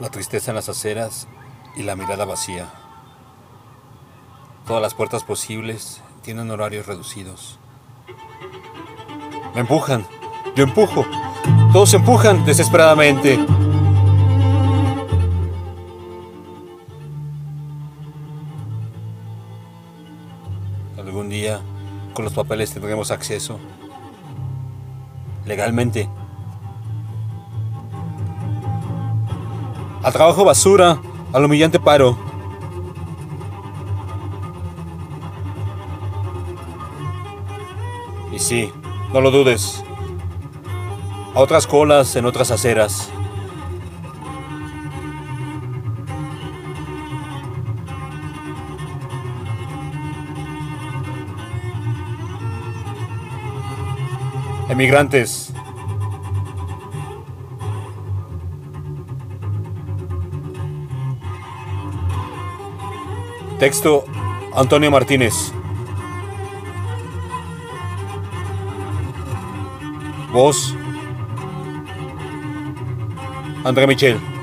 La tristeza en las aceras y la mirada vacía. Todas las puertas posibles tienen horarios reducidos. Me empujan. Yo empujo. Todos empujan desesperadamente. Algún día, con los papeles tendremos acceso. Legalmente. Al trabajo basura, al humillante paro. Y sí, no lo dudes. A otras colas en otras aceras. Emigrantes. Texto Antonio Martínez. Voz André Michel.